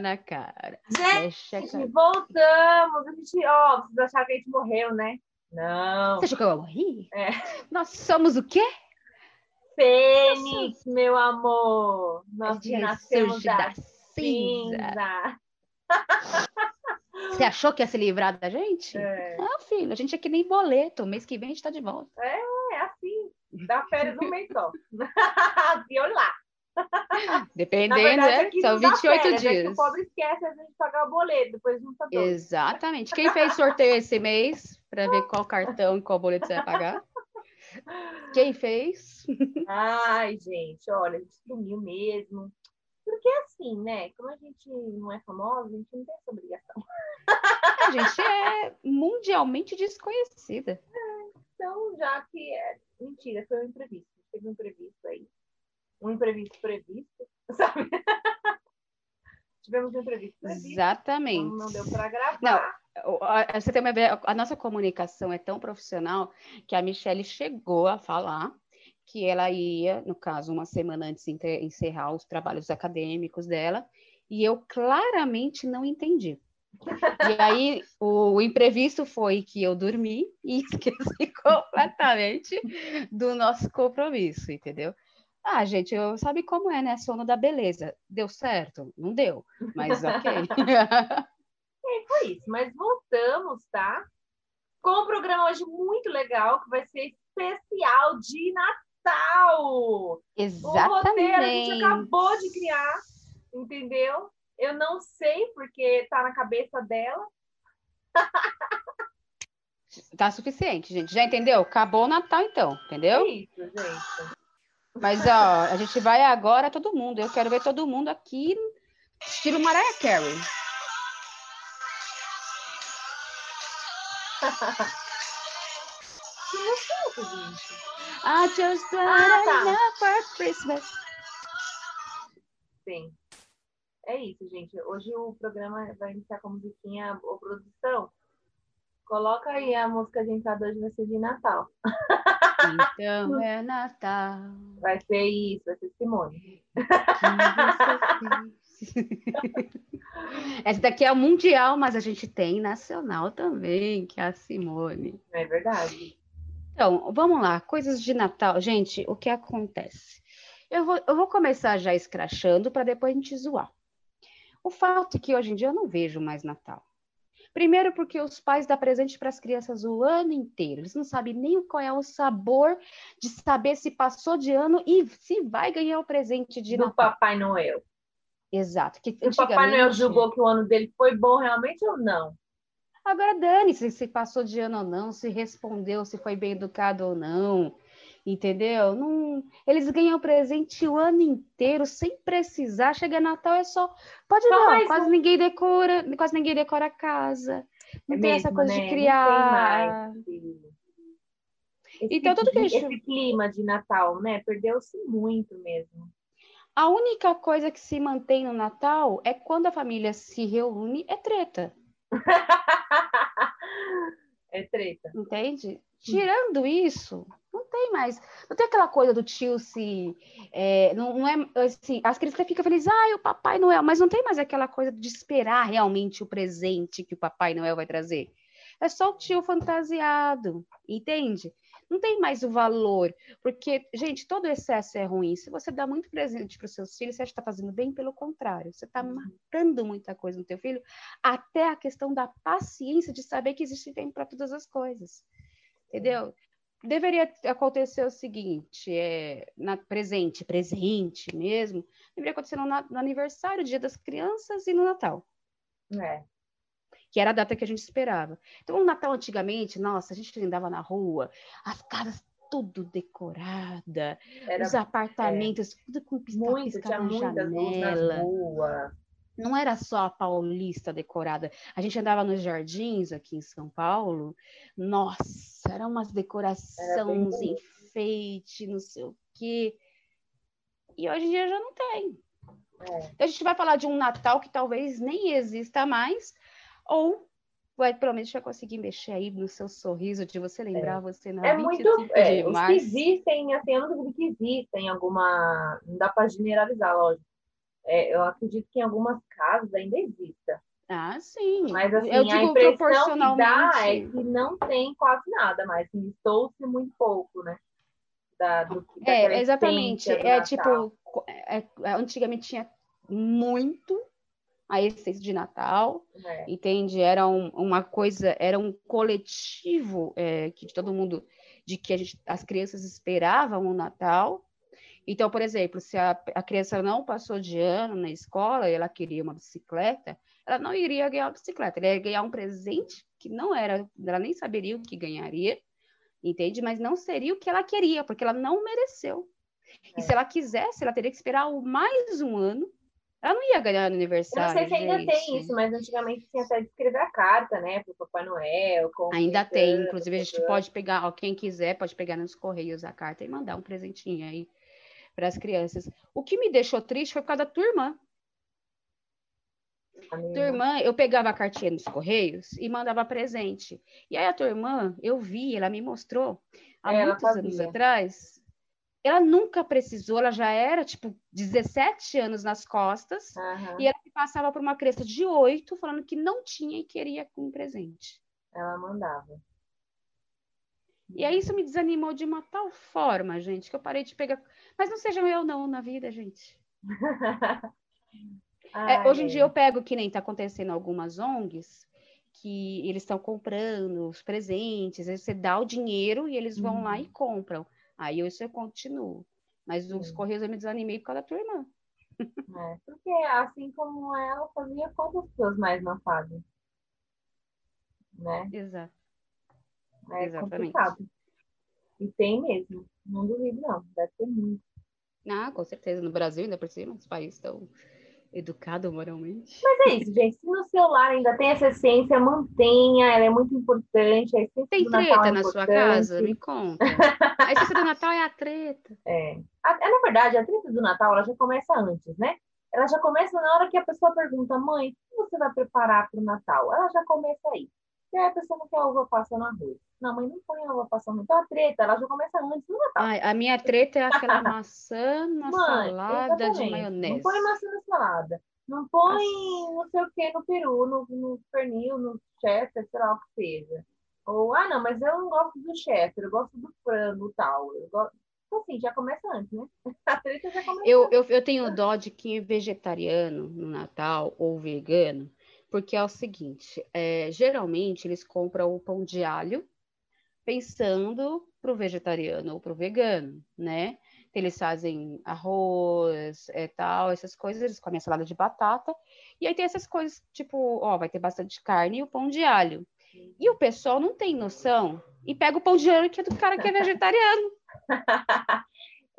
Na cara. Gente, cara. voltamos. A gente, ó, vocês acharam que a gente morreu, né? Não. Você achou que eu morri? É. Nós somos o quê? Fênix, meu amor. Nós gente nascemos da da cinza. cinza. Você achou que ia se livrar da gente? É. Não, filho, a gente é que nem boleto. Mês que vem a gente tá de volta. É assim. Dá férias um mês só. E olha lá. Dependendo, verdade, né? aqui São não dá 28 férias, é que dias. o pobre esquece a gente pagar o boleto, depois não tá doido. Exatamente. Quem fez sorteio esse mês para ver qual cartão e qual boleto você vai pagar? Quem fez? Ai, gente, olha, a gente sumiu mesmo. Porque assim, né? Como a gente não é famosa, a gente não tem essa obrigação. A gente é mundialmente desconhecida. Então, já que é. Mentira, foi um imprevisto. Teve um imprevisto aí. Um imprevisto previsto, sabe? Tivemos um imprevisto previsto. Exatamente. Não, não deu para gravar. Não, Você tem uma ideia, a nossa comunicação é tão profissional que a Michelle chegou a falar que ela ia, no caso, uma semana antes de encerrar os trabalhos acadêmicos dela, e eu claramente não entendi. E aí, o imprevisto foi que eu dormi e esqueci completamente do nosso compromisso, entendeu? Ah, gente, eu sabe como é, né? Sono da beleza. Deu certo? Não deu, mas ok. Foi isso. Mas voltamos, tá? Com um programa hoje muito legal, que vai ser especial de Natal. O roteiro a gente Exatamente. acabou de criar, entendeu? Eu não sei porque tá na cabeça dela. Tá suficiente, gente. Já entendeu? Acabou o Natal, então, É entendeu? isso, gente. Mas, ó, a gente vai agora, todo mundo. Eu quero ver todo mundo aqui, estilo Mariah Carey. Que gostoso, gente. I just Ah, want tá. enough for Christmas. Sim. É isso, gente. Hoje o programa vai iniciar com a musiquinha, ô produção. Coloca aí a música de entrada hoje vai ser de Natal. Então é Natal. Vai ser isso, vai ser Simone. Essa daqui é o mundial, mas a gente tem nacional também, que é a Simone. É verdade? Então, vamos lá, coisas de Natal. Gente, o que acontece? Eu vou, eu vou começar já escrachando para depois a gente zoar. O fato é que hoje em dia eu não vejo mais Natal. Primeiro porque os pais dão presente para as crianças o ano inteiro. Eles não sabem nem qual é o sabor de saber se passou de ano e se vai ganhar o presente de Do Natal. Papai Noel. Exato. Que o Papai Noel julgou que o ano dele foi bom realmente ou não? Agora dane-se se passou de ano ou não, se respondeu, se foi bem educado ou não, entendeu? Não, eles ganham presente o ano inteiro sem precisar. Chega Natal é só pode Só não, quase um. ninguém decora, quase ninguém decora a casa. Não É tem essa mesmo, coisa né? de Não tem criar. Esse, Então, tudo que a esse gente- clima de Natal, né? Perdeu-se muito mesmo. A única coisa que se mantém no Natal é quando a família se reúne, é treta, É treta. entende? Tirando isso, não tem mais. Não tem aquela coisa do tio se. é, não, não é assim, as crianças ficam felizes, ah, o Papai Noel, mas não tem mais aquela coisa de esperar realmente o presente que o Papai Noel vai trazer. É só o tio fantasiado, entende? Não tem mais o valor, porque, gente, todo excesso é ruim. Se você dá muito presente para os seus filhos, você está fazendo bem, pelo contrário, você está matando muita coisa no teu filho, até a questão da paciência de saber que existe tempo para todas as coisas. Entendeu? Deveria acontecer o seguinte, é, na presente, presente mesmo, deveria acontecer no, no aniversário, dia das crianças e no Natal, É. que era a data que a gente esperava. Então, o Natal antigamente, nossa, a gente andava na rua, as casas tudo decorada, Era os apartamentos tudo com muito, pisca-pisca tinha na muitas luzes na janela. rua. Não era só a paulista decorada. A gente andava nos jardins aqui em São Paulo. Nossa, eram umas decorações, bonito. enfeite, não sei o quê. E hoje em dia já não tem. É. Então a gente vai falar de um Natal que talvez nem exista mais, ou vai, provavelmente vai conseguir mexer aí no seu sorriso de você lembrar você na É 25 muito. É, os que existem, assim, eu não duvido que existem alguma. Não dá para generalizar, lógico. É, eu acredito que em algumas casas ainda exista. Ah, sim. Mas assim, eu digo a impressão que dá é que não tem quase nada mais. Estou-se muito pouco, né? Da, do, é, exatamente. É tipo, é, é, antigamente tinha muito a essência de Natal, é. entende? Era um, uma coisa, era um coletivo é, que todo mundo, de que gente, as crianças esperavam o Natal. Então, por exemplo, se a, a criança não passou de ano na escola e ela queria uma bicicleta, ela não iria ganhar uma bicicleta, ela ia ganhar um presente que não era, ela nem saberia o que ganharia, entende? Mas não seria o que ela queria, porque ela não mereceu. É. E se ela quisesse, ela teria que esperar mais um ano ela não ia ganhar no aniversário. Eu não sei se ainda gente. tem isso, mas antigamente tinha até de escrever a carta, né, para o Papai Noel. Ainda tem, inclusive a gente pode pegar, ó, quem quiser pode pegar nos correios a carta e mandar um presentinho aí para as crianças. O que me deixou triste foi por causa da tua irmã. A tua irmã, eu pegava a cartinha nos correios e mandava presente. E aí a tua irmã, eu vi, ela me mostrou há é, muitos anos atrás, ela nunca precisou, ela já era, tipo, 17 anos nas costas, uhum. e ela passava por uma criança de 8 falando que não tinha e queria um presente. Ela mandava. E aí isso me desanimou de uma tal forma, gente, que eu parei de pegar. Mas não seja eu não na vida, gente. é, hoje em dia eu pego que nem está acontecendo algumas ONGs que eles estão comprando os presentes, aí você dá o dinheiro e eles vão uhum. lá e compram. Aí eu, isso eu continuo. Mas os Correios eu me desanimei por causa da tua irmã. É, porque assim como ela fazia, quantas pessoas mais não fazem? Né? Exato. É Exatamente. complicado. E tem mesmo. Não duvido, não. Deve ter muito. Ah, com certeza. No Brasil, ainda por cima, os países estão educado moralmente. Mas é isso, gente. Se no celular ainda tem essa essência, mantenha, ela é muito importante. A tem treta é na sua casa? Me conta. A essência do Natal é a treta. É. A, é, na verdade, a treta do Natal ela já começa antes, né? Ela já começa na hora que a pessoa pergunta, mãe, o que você vai preparar para o Natal? Ela já começa aí. E aí a pessoa não quer uva passa no arroz. Não, mãe, não põe uva passa no Então a treta, ela já começa antes do Natal. Ai, a minha treta é aquela maçã na mãe, salada exatamente. de maionese. Não põe maçã na salada. Não põe não sei o que no peru, no, no pernil, no cheddar, sei lá o que seja. Ou, ah, não, mas eu não gosto do cheddar, eu gosto do frango tal. Eu gosto... Então, assim, já começa antes, né? A treta já começa eu, eu, eu tenho dó de quem é vegetariano no Natal ou vegano, porque é o seguinte, é, geralmente eles compram o pão de alho pensando para o vegetariano ou para o vegano, né? Eles fazem arroz, é, tal, essas coisas, eles comem a salada de batata, e aí tem essas coisas, tipo, ó, vai ter bastante carne e o pão de alho. E o pessoal não tem noção e pega o pão de alho que é do cara que é vegetariano.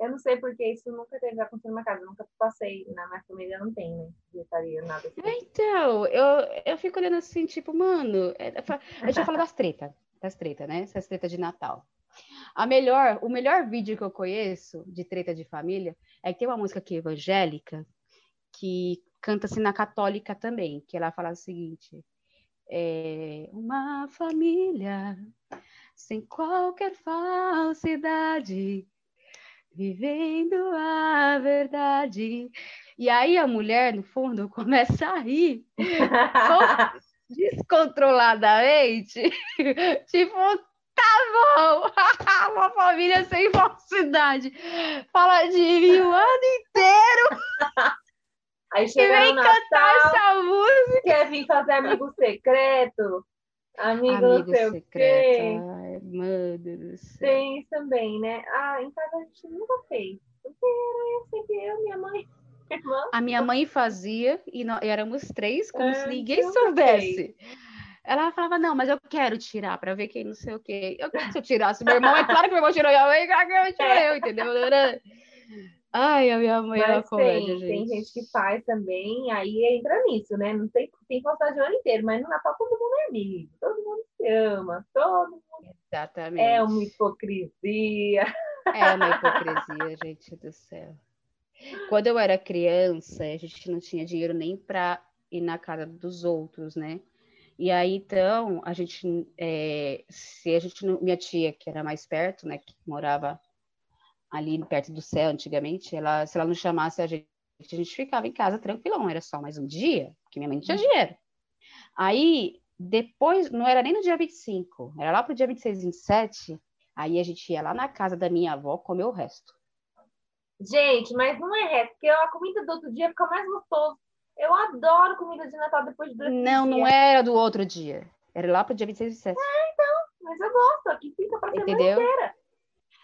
Eu não sei porque isso nunca teve acontecido na casa, nunca passei, na minha família não tem, né? Vegetariano, nada assim. Então, eu, eu fico olhando assim, tipo, mano, é, a gente já fala das tretas, das tretas, né? Essas tretas de Natal. A melhor, o melhor vídeo que eu conheço de treta de família é que tem uma música aqui evangélica que canta-se na católica também, que ela fala o seguinte: é uma família sem qualquer falsidade, vivendo a verdade. E aí a mulher, no fundo, começa a rir descontroladamente, tipo, tá bom, uma família sem falsidade, fala de mim o ano inteiro. Aí chega e vem Natal, cantar essa música. Quer vir fazer amigo secreto? Amigo, amigo secreto. quê. Meu Deus Tem isso também, né? Ah, em casa a gente nunca fez. Porque era sempre eu, minha mãe. Irmã. A minha mãe fazia e, nós, éramos três, como é, se ninguém soubesse. Ela falava, não, mas eu quero tirar para ver quem não sei o quê. Eu quero se eu tirasse meu irmão, é claro que meu irmão tirou minha mãe, claro que irmão tirou eu, entendeu? Ai, a minha mãe é comédia, tem, gente. Tem gente que faz também, aí entra nisso, né? Não tem, tem de ano inteiro, mas no Natal todo mundo é amigo, todo mundo se ama, todo mundo. Exatamente. É uma hipocrisia. É uma hipocrisia, gente do céu. Quando eu era criança, a gente não tinha dinheiro nem para ir na casa dos outros, né? E aí, então, a gente, é, se a gente, minha tia, que era mais perto, né, que morava ali perto do céu antigamente, ela, se ela não chamasse a gente a gente ficava em casa tranquilão, era só mais um dia, porque minha mãe não tinha uhum. dinheiro. Aí, depois, não era nem no dia 25, era lá pro dia 26, 27, aí a gente ia lá na casa da minha avó comer o resto. Gente, mas não é resto, porque a comida do outro dia fica mais gostoso. Eu adoro comida de Natal depois do Não, não era do outro dia. Era lá pro dia 26 e 27. É, então, mas eu gosto, aqui fica pra semana Entendeu? inteira.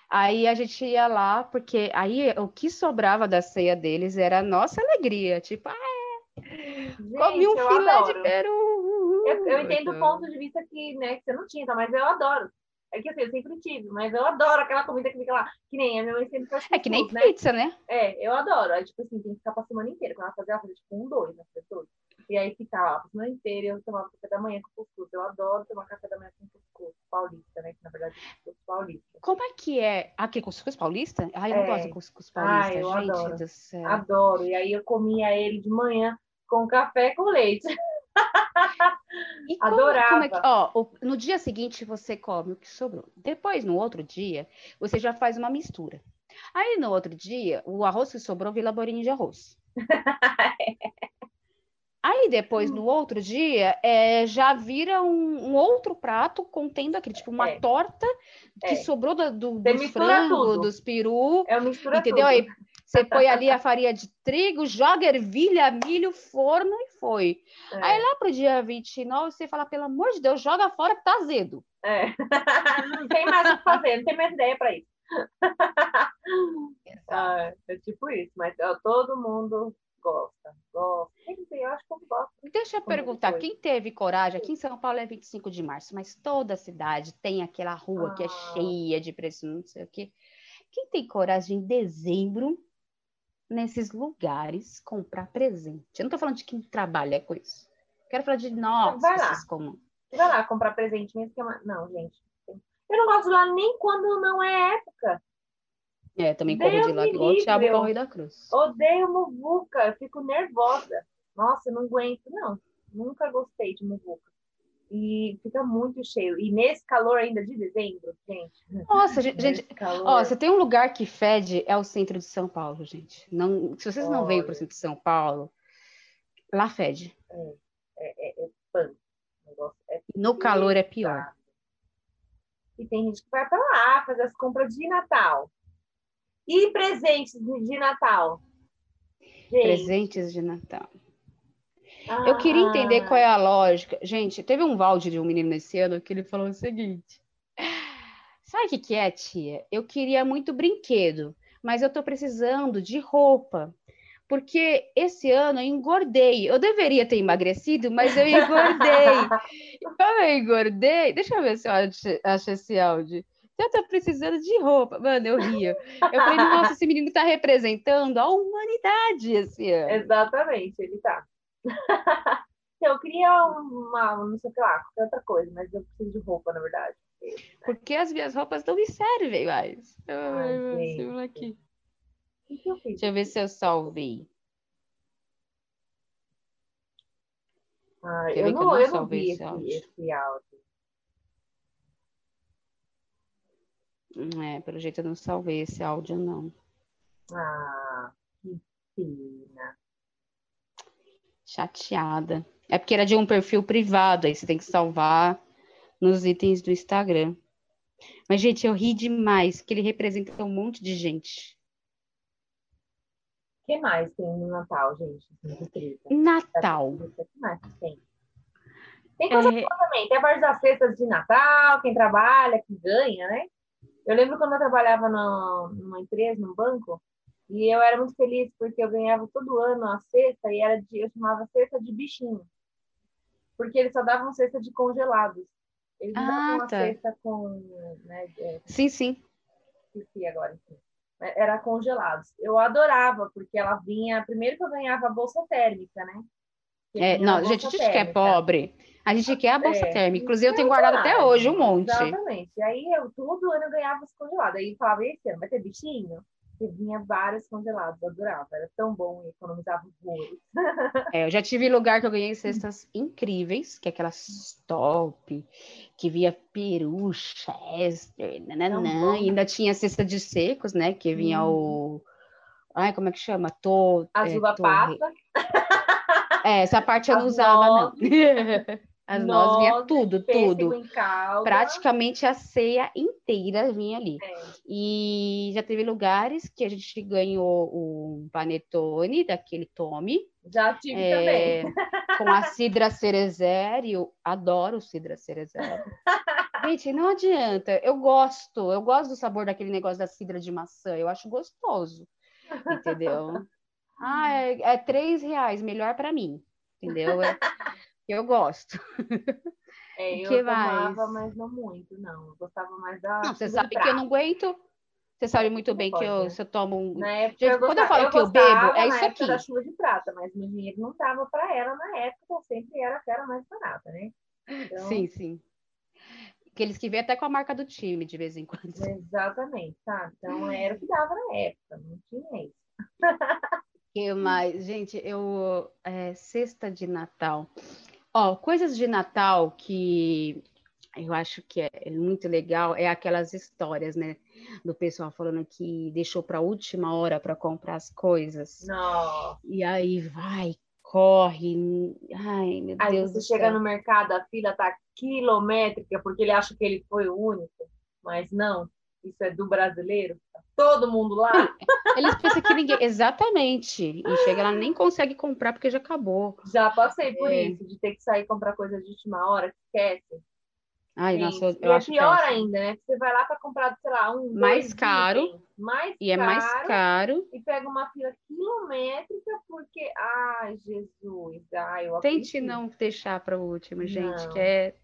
Aí a gente ia lá, porque aí o que sobrava da ceia deles era a nossa alegria. Tipo, ah, é. Gente, comi um filé adoro. de peru. Eu, eu entendo o ponto de vista que, né, que você não tinha, mas eu adoro. É que assim, eu sempre tive, mas eu adoro aquela comida que fica lá. Que nem a minha mãe sempre faz. É que nem né? pizza, né? É, eu adoro. Aí, tipo assim, tem que ficar pra semana inteira. Quando ela fazia, ela fazia tipo um, dois, né? Dois. E aí ficava a semana inteira eu tomava café da manhã com cuscuz. Eu adoro tomar café da manhã com cuscuz paulista, né? Que na verdade é cuscuz paulista. Como é que é? Aqui, cuscuz paulista? Ai, eu é. não gosto de cuscuz paulista, Ai, eu gente adoro. do céu. Adoro. E aí eu comia ele de manhã com café com leite. E como, Adorava. Como é que, ó, no dia seguinte você come o que sobrou. Depois, no outro dia, você já faz uma mistura. Aí, no outro dia, o arroz que sobrou vira bolinho de arroz. Aí depois, no outro dia, é, já vira um, um, outro prato contendo aquele, tipo, uma é. torta que é. sobrou do, do, dos frango, dos peru. É mistura entendeu? Tudo. Aí você põe ali a farinha de trigo, joga ervilha, milho, forno e foi. É. Aí lá pro dia 29, você fala, pelo amor de Deus, joga fora que tá azedo. É. não tem mais o que fazer, não tem mais ideia para isso. ah, é tipo isso, mas ó, todo mundo gosta, gosta. Eu acho que eu gosto. Deixa eu perguntar, quem teve coragem? Aqui em São Paulo é 25 de março, mas toda a cidade tem aquela rua ah. que é ah. cheia de preço, não sei o quê. Quem tem coragem em dezembro, nesses lugares, comprar presente? Eu não tô falando de quem trabalha com isso. Quero falar de nós, Vai lá. comuns. Vai lá comprar presente mesmo que é uma... Não, gente. Eu não gosto lá nem quando não é época. É, também corro de lado igual o Thiago corre da Cruz. Odeio muvuca, eu fico nervosa. Nossa, não aguento, não. Nunca gostei de muvuca. E fica muito cheio. E nesse calor ainda de dezembro, gente. Nossa, gente. Calor... Ó, você tem um lugar que fede, é o centro de São Paulo, gente. Não, se vocês Olha. não veem para o centro de São Paulo, lá fede. É, é, é, é punk. É no calor é pior. E tem gente que vai para lá fazer as compras de Natal. E presentes de Natal? Gente. Presentes de Natal. Ah. Eu queria entender qual é a lógica. Gente, teve um balde de um menino nesse ano que ele falou o seguinte: Sabe o que, que é, tia? Eu queria muito brinquedo, mas eu tô precisando de roupa. Porque esse ano eu engordei. Eu deveria ter emagrecido, mas eu engordei. Eu engordei, deixa eu ver se eu acho, acho esse áudio. Eu tô precisando de roupa. Mano, eu ria. Eu falei, nossa, esse menino tá representando a humanidade esse ano. Exatamente, ele tá. eu queria uma, não sei o que lá, qualquer outra coisa, mas eu preciso de roupa, na verdade. Porque as minhas roupas não me servem mais. Ai, aqui. Que eu Deixa eu ver se eu salvei. Ah, eu, não, eu não, eu não vi esse, esse áudio. É, pelo jeito eu não salvei esse áudio, não. Ah, que pena. Chateada. É porque era de um perfil privado, aí você tem que salvar nos itens do Instagram. Mas, gente, eu ri demais, que ele representa um monte de gente. O que mais tem no Natal, gente? Natal. O que mais tem? Tem coisa é... também. Tem a parte das cestas de Natal, quem trabalha, que ganha, né? Eu lembro quando eu trabalhava no, numa empresa, num banco, e eu era muito feliz porque eu ganhava todo ano a cesta e era de, eu chamava cesta de bichinho. Porque eles só davam cesta de congelados. Eles não ah, davam tá. cesta com. Né, é, sim, sim. Esqueci agora. Enfim. Era congelados. Eu adorava, porque ela vinha. Primeiro que eu ganhava a bolsa térmica, né? É, não, gente, a gente que é pobre, a gente quer a bolsa é, térmica. Inclusive, eu tenho guardado até hoje um monte. Exatamente. E aí, eu, todo ano eu ganhava os congelados. Aí, falava, esse ano vai ter bichinho? E vinha vários congelados, adorava. Era tão bom e economizava horrores. É, eu já tive lugar que eu ganhei cestas incríveis, que é aquelas top, que via peru, chester, nananã, e ainda tinha cesta de secos, né? Que vinha hum. o Ai, como é que chama? Tô, As é, tô- passa. É, essa parte eu não As usava, não. As nozes vinha nozes, tudo, pêssego tudo. em calda. Praticamente a ceia inteira vinha ali. É. E já teve lugares que a gente ganhou o panetone daquele Tommy, Já tive é, também. com a cidra cerezer, eu adoro cidra cerezer. Gente, não adianta, eu gosto, eu gosto do sabor daquele negócio da cidra de maçã, eu acho gostoso, entendeu? Ah, é, é três reais, melhor para mim, entendeu? É- eu gosto. É, eu que tomava, mais? mas não muito, não. Eu gostava mais da. Não, você sabe que eu prato. não aguento, você sabe muito bem que pode, eu, né? se eu tomo um, Na época, Gente, eu quando eu falo que eu bebo, é isso aqui. da chuva de prata, mas meu dinheiro não tava para ela na época, eu sempre era a cara mais barata, né? Então, Sim, sim. Aqueles que vêm até com a marca do time de vez em quando. Exatamente, sabe? Então era o que dava na época, não tinha isso. que mais? Gente, eu. É, cesta de Natal. Ó, coisas de Natal que eu acho que é muito legal é aquelas histórias, né? Do pessoal falando que deixou para a última hora para comprar as coisas. Não. E aí vai, corre. Ai, meu Aí Deus você do chega céu. no mercado, a fila tá quilométrica, porque ele acha que ele foi o único, mas não, isso é do brasileiro, tá todo mundo lá. Eles pensam que ninguém. Exatamente. E chega lá, nem consegue comprar porque já acabou. Já passei por É. isso, de ter que sair comprar coisa de última hora, que esquece. Ai, Gente, nossa, eu, e eu é acho pior péssimo. ainda, né? Você vai lá para comprar, sei lá, um Mais dois caro. itens, mais E é mais caro, caro. e pega uma fila quilométrica porque, ai, Jesus, ai, eu Tente não deixar para o último, gente, Não. que é,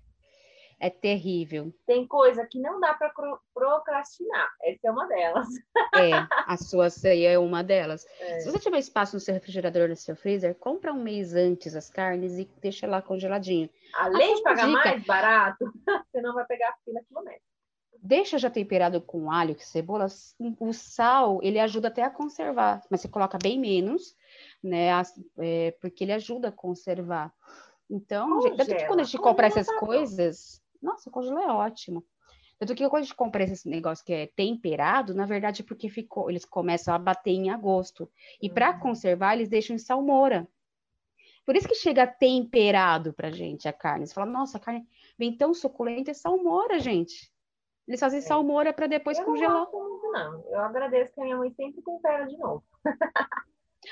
é terrível. Tem coisa que não dá para procrastinar. Essa é uma delas. É, a sua ceia é uma delas. É. Se você tiver espaço no seu refrigerador, no seu freezer, compra um mês antes as carnes e deixa lá congeladinho. Além de pagar dica. mais barato, você não vai pegar a fila quilométrica. Deixa já temperado com alho, que cebola. O sal, ele ajuda até a conservar, mas você coloca bem menos, né? é, porque ele ajuda a conservar. Então, gente, tanto que quando a gente compra essas coisas, nossa, congelar é ótimo. Tanto que quando a gente compra esse negócio que é temperado, na verdade, é porque ficou, eles começam a bater em agosto. E para Uhum. conservar, eles deixam em salmoura. Por isso que chega temperado pra gente a carne. Você fala, nossa, a carne vem tão suculenta, é salmoura, gente. Eles fazem salmoura para depois É. eu não congelar. gosto muito, não. Eu agradeço que a minha mãe sempre tempera de novo.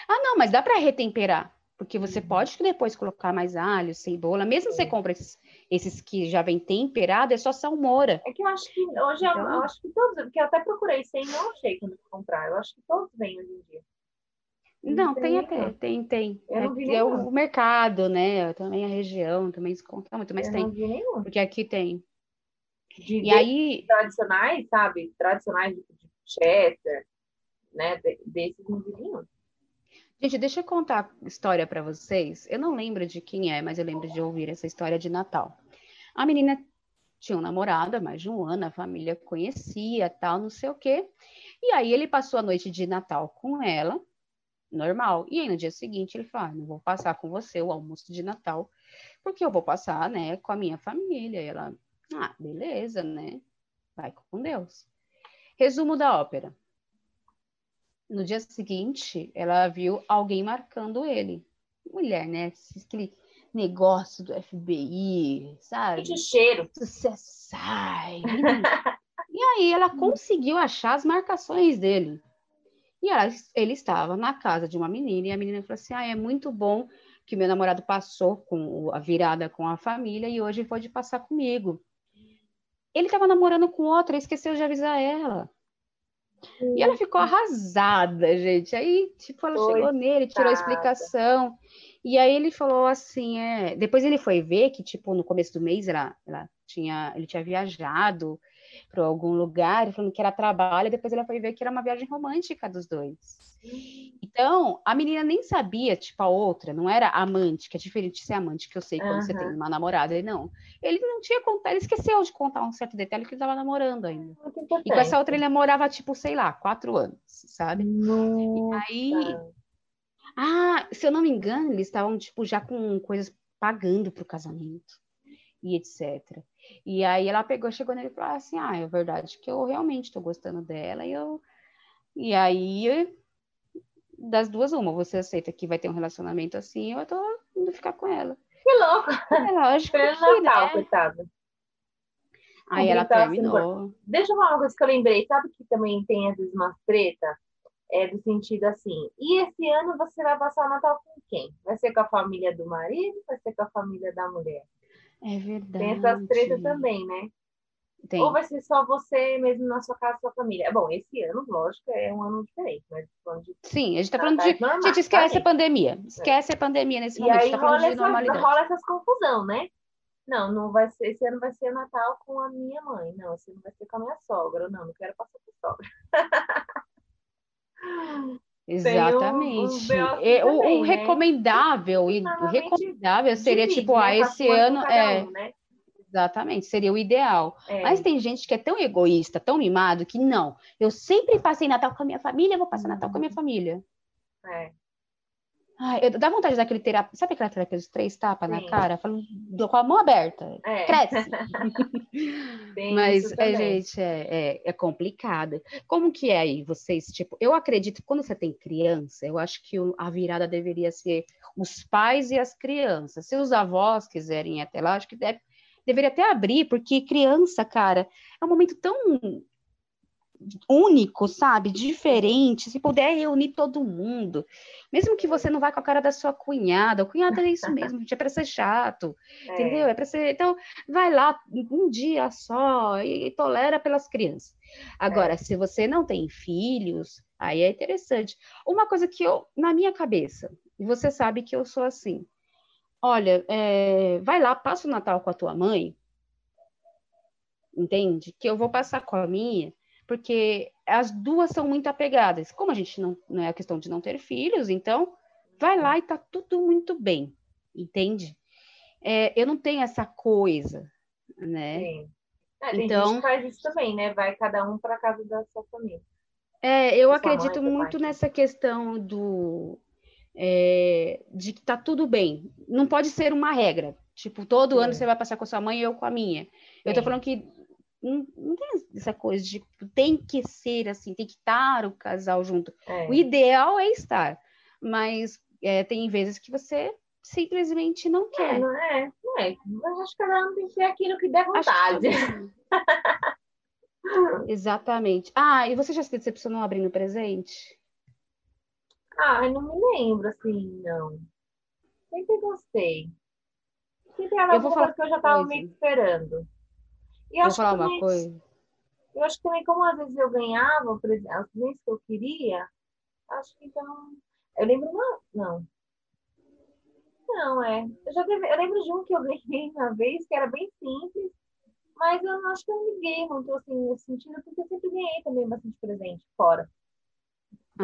Ah, não, mas dá para retemperar. Porque você Uhum. pode depois colocar mais alho, cebola. Mesmo você compra esses, esses que já vem temperado, é só salmoura. É que eu acho que hoje, eu- Então- eu acho que todos, porque eu até procurei sem não achei quando comprar. Eu acho que todos vêm hoje em dia. Não Não, tem tem até, tem, tem. Eu É, não vi é nenhum. o mercado, né? Também a região, também se conta muito, mas eu tem. não vi nenhum. Porque aqui tem. De E aí, tradicionais, sabe? Tradicionais de, de Chester, né? De- desses não vi nenhum. Gente, deixa eu contar a história para vocês. Eu não lembro de quem é, mas eu lembro de ouvir essa história de Natal. A menina tinha um namorado há mais de um ano, a família conhecia, tal, não sei o quê. E aí ele passou a noite de Natal com ela, normal. E aí no dia seguinte ele falou: ah, não vou passar com você o almoço de Natal, porque eu vou passar, né, com a minha família. E ela, ah, beleza, né? Vai com Deus. Resumo da ópera. No dia seguinte, ela viu alguém marcando ele. Mulher, né? Aquele negócio do FBI, sabe? O cheiro. Sucesso e aí ela conseguiu achar as marcações dele. E ela- ele estava na casa de uma menina e a menina falou assim: Ah, é muito bom que meu namorado passou com a virada com a família e hoje pode passar comigo. Ele estava namorando com outra, esqueceu de avisar ela. E ela ficou arrasada, gente. Aí, tipo, ela Coitada. chegou nele, tirou a explicação. E aí ele falou assim, é... depois ele foi ver que, tipo, no começo do mês ela, ela tinha, ele tinha viajado para algum lugar, falando que era trabalho, e depois ela foi ver que era uma viagem romântica dos dois. Então, a menina nem sabia, tipo, a outra, não era amante, que é diferente de ser amante, que eu sei quando você Aham. tem uma namorada, ele não. Ele não tinha contado, ele esqueceu de contar um certo detalhe que ele estava namorando ainda. Muito E com essa outra ele namorava, tipo, sei lá, quatro anos, sabe? Nossa. Aí, ah, se eu não me engano, eles estavam, tipo, já com coisas pagando pro casamento e etc. E aí ela pegou, chegou nele e falou assim, ah, é verdade que eu realmente tô gostando dela e eu... E aí das duas, uma. Você aceita que vai ter um relacionamento assim, eu tô indo ficar com ela. Que louco! É lógico. Foi que, Natal, né? coitada. Aí ela Então, assim, terminou. Deixa eu falar uma coisa que eu lembrei. Sabe que também tem, às vezes, uma treta? É do sentido assim. E esse ano você vai passar o Natal com quem? Vai ser com a família do marido? Vai ser com a família da mulher? É verdade. Tem essas tretas também, né? Tem. Ou vai ser só você mesmo na sua casa, sua família? Bom, esse ano, lógico, é um ano diferente, mas de Sim, a gente tá falando Natais de. normais, Gente, esquece tá a pandemia. Esquece a pandemia nesse E momento. a aí gente tá rola, essa, rola essas confusão, né? Não, não vai ser, esse ano vai ser Natal com a minha mãe. Não, esse ano vai ser com a minha sogra. Não, não quero passar com a sogra. Exatamente. E o, o também, né? recomendável, e o recomendável seria tipo, né? ah, esse ano é. um, né? Exatamente, seria o ideal. É. Mas tem gente que é tão egoísta, tão mimado, que não. Eu sempre passei Natal com a minha família, vou passar Natal com a minha família. É. Ai, eu, dá vontade daquele terapia. Sabe aquela terapia dos três tapas na cara? Falando do- com a mão aberta. É. Cresce. Mas, é, gente, é, é, é complicado. Como que é aí, vocês? Tipo, eu acredito que quando você tem criança, eu acho que o- a virada deveria ser os pais e as crianças. Se os avós quiserem ir até lá, acho que deve, deveria até abrir, porque criança, cara, é um momento tão único, sabe? Diferente. Se puder reunir todo mundo, mesmo que você não vá com a cara da sua cunhada, o cunhado é isso mesmo, gente, é para ser chato, É. entendeu? É para ser. Então, vai lá um dia só e, e tolera pelas crianças. Agora, se você não tem filhos, aí é interessante. Uma coisa que eu, na minha cabeça, e você sabe que eu sou assim. Olha, é, vai lá, passa o Natal com a tua mãe, entende? Que eu vou passar com a minha, porque as duas são muito apegadas. Como a gente não, não é a questão de não ter filhos, então vai lá e tá tudo muito bem, entende? É, eu não tenho essa coisa, né? Sim. Tem Então- gente que faz isso também, né? Vai cada um para casa da sua família. É, eu acredito mãe, muito pai. nessa questão do é, de que tá tudo bem. Não pode ser uma regra. Tipo, todo ano Sim. você vai passar com a sua mãe e eu com a minha. Eu tô Sim. falando que não, não tem essa coisa de tem que ser assim, tem que estar o casal junto. É. O ideal é estar, mas é, tem vezes que você simplesmente não É, quer. não é, não é. Mas acho que cada um tem que ser aquilo que der que vontade. Exatamente. Ah, e você já se decepcionou abrindo presente? Ah, eu não me lembro, assim, não. Sempre gostei. Sempre era Eu vou falar que eu já estava meio esperando. E eu Vou acho falar que uma também, coisa. eu acho que também, como às vezes eu ganhava as presentes que eu queria, acho que então. Eu lembro uma. Não. Não, é. Eu, já teve- eu lembro de um que eu ganhei uma vez, que era bem simples, mas eu não acho que eu não liguei muito assim nesse sentido, porque eu sempre ganhei também bastante presente fora.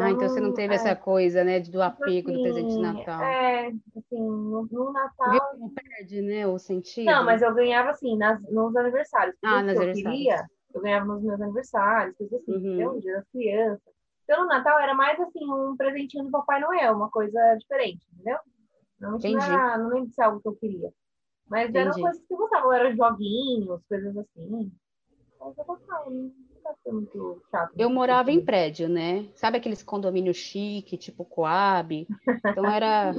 Ah, então você não teve é. essa coisa, né, do apego do presente de Assim, Natal. É, assim, no, no Natal. Viu como perde, né, o sentido? Não, mas eu ganhava assim, nas, nos aniversários. Ah, que nos eu aniversários. queria, eu ganhava nos meus aniversários, coisas assim, Uhum. entendeu? Dia das crianças. Então, no Natal era mais assim, um presentinho do Papai Noel, uma coisa diferente, entendeu? Não, não, Entendi. não lembro se é algo que eu queria. Mas eram Entendi. coisas que eu gostava, eram joguinhos, coisas assim. Mas eu gostava, nunca foi muito chato. Eu morava em prédio, né? Sabe aqueles condomínios chique, tipo Coab? Então era.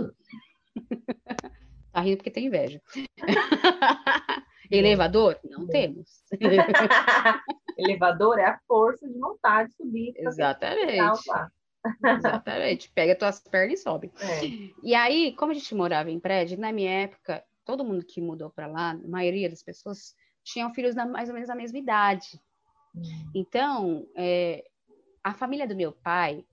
tá rindo porque tem inveja. Elevador? Não temos. Elevador é a força de vontade de subir. Exatamente. Exatamente. Pega tuas pernas e sobe. É. E aí, como a gente morava em prédio, na minha época, todo mundo que mudou para lá, a maioria das pessoas tinham filhos na- mais ou menos na mesma idade. Então, é, a família do meu pai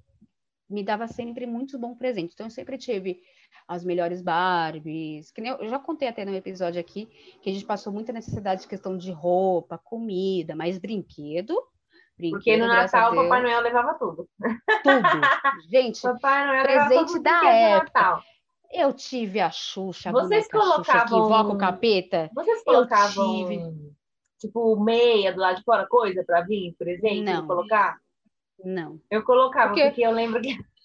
me dava sempre muito bom presente. Então, eu sempre tive as melhores Barbies. Que eu, eu já contei até no episódio aqui que a gente passou muita necessidade de questão de roupa, comida, mas brinquedo. brinquedo Porque no Natal o Papai Noel levava tudo. tudo. Gente, Papai Noel Presente os da época. Eu tive a Xuxa, a Vocês boneca Xuxa que colocavam- invoca o capeta. Vocês Eu colocavam, tive. Tipo, meia do lado de fora, coisa pra vir, presente, Não. colocar? Não. Eu colocava, Porque- porque eu lembro que...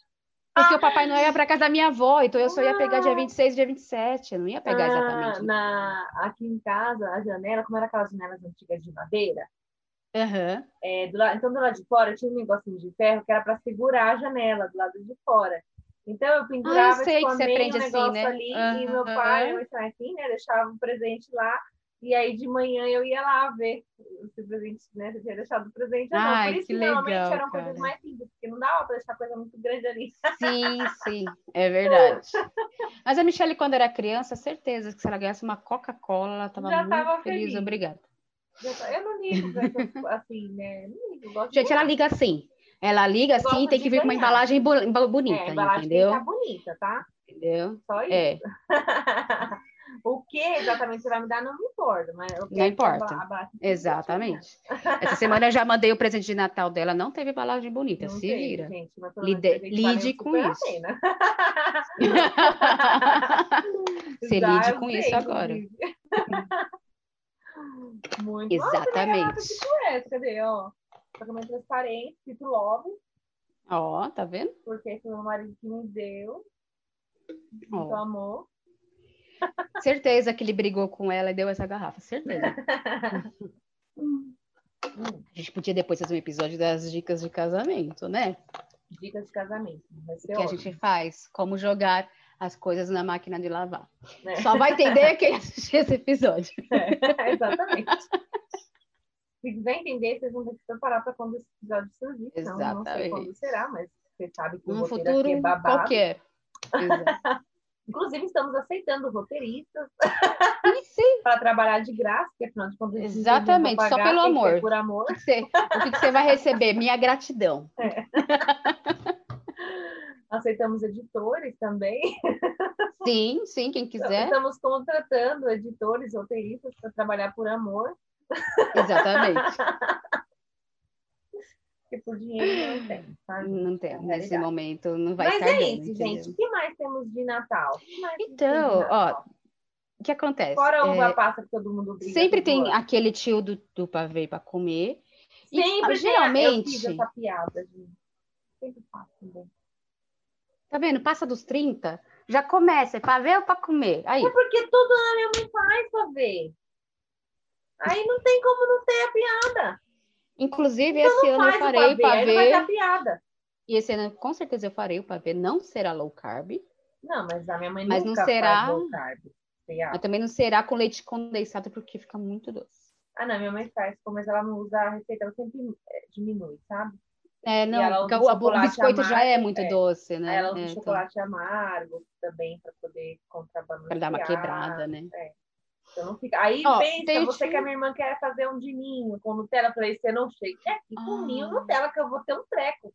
Porque o Papai Noel ia para casa da minha avó, então eu só ia pegar dia 26, dia 27. Eu não ia pegar Ah, exatamente. na, aqui em casa, a janela, como era aquelas janelas antigas de madeira, Uhum. É, do lado, então, do lado de fora tinha um negocinho de ferro que era para segurar a janela do lado de fora. Então eu pendurava, ah, eu sei que você aprende um assim, né? ali uhum. e meu pai, eu assim, né, deixava um presente lá e aí de manhã eu ia lá ver se o presente, né, se tinha deixado o presente ou não. Por isso que, que legal, normalmente eram cara. coisas mais simples, porque não dava para deixar coisa muito grande ali. Sim, sim, é verdade. Mas a Michelle, quando era criança, certeza que se ela ganhasse uma Coca-Cola, ela estava muito tava feliz, feliz. obrigada. Eu não ligo, assim, né? Não ligo, Gente, ela liga assim. Ela liga assim, tem que vir com uma embalagem bonita, é, embalagem entendeu? Tem que bonita, tá? Entendeu? Só é. isso. É. o que exatamente você vai me dar não me importa, mas não importa. Exatamente. Essa semana eu já mandei o presente de Natal dela, não teve embalagem bonita, não se tem, vira. Gente, lide, lide com isso. Você lide com isso agora. Muito Exatamente. Nossa, Cadê, ó? Pagamento transparente, tipo love. Ó, tá vendo? Porque esse meu marido que me deu. Muito amor. Certeza que ele brigou com ela e deu essa garrafa, certeza. A gente podia depois fazer um episódio das dicas de casamento, né? Dicas de casamento. Vai ser que ótimo. a gente faz, como jogar as coisas na máquina de lavar. É. Só vai entender quem assistir esse episódio. É, exatamente. Se quiser entender, vocês vão ter que preparar para quando esse episódio surgir. Exatamente. Então, não sei quando será, mas você sabe que o um roteiro futuro aqui é babado. qualquer. Exato. Inclusive, estamos aceitando roteiristas para trabalhar de graça, porque afinal de contas, Exatamente, pagar, só pelo amor. Por amor. O que, você, o que você vai receber? Minha gratidão. É. Aceitamos editores também. Sim, sim, quem quiser. Estamos contratando editores, roteiristas para trabalhar por amor. Exatamente. Porque por dinheiro não tem, sabe? Não tem, é nesse momento não vai Mas estar é isso, gente. O que mais temos de Natal? Então, de Natal? ó, o que acontece? Fora a uva é, passa que todo mundo briga. Sempre tem ano. aquele tio do, do pavê para comer. Sempre e, geralmente. Eu essa piada, gente. Sempre faço também. Tá vendo? Passa dos 30, já começa, é pavê ou para comer? Aí. É porque todo ano eu não faz pavê. Aí não tem como não ter a piada. Inclusive, então esse ano eu farei o pavê. Vai dar piada. E esse ano, com certeza, eu farei o pavê. Não será low carb. Não, mas a minha mãe mas nunca não será... low carb. Mas também não será com leite condensado, porque fica muito doce. Ah, não, minha mãe faz, mas ela não usa a receita, ela sempre é, diminui, sabe? É, não, porque o, o biscoito amargo, já é muito é. doce, né? Ela usa é, chocolate então... amargo também para poder contrabalancear. Para dar uma quebrada, né? É. Não fica... Aí oh, pensa, você que a minha irmã quer fazer um dininho com Nutella, eu falei, você não chega aqui ah. com ninho Nutella que eu vou ter um treco.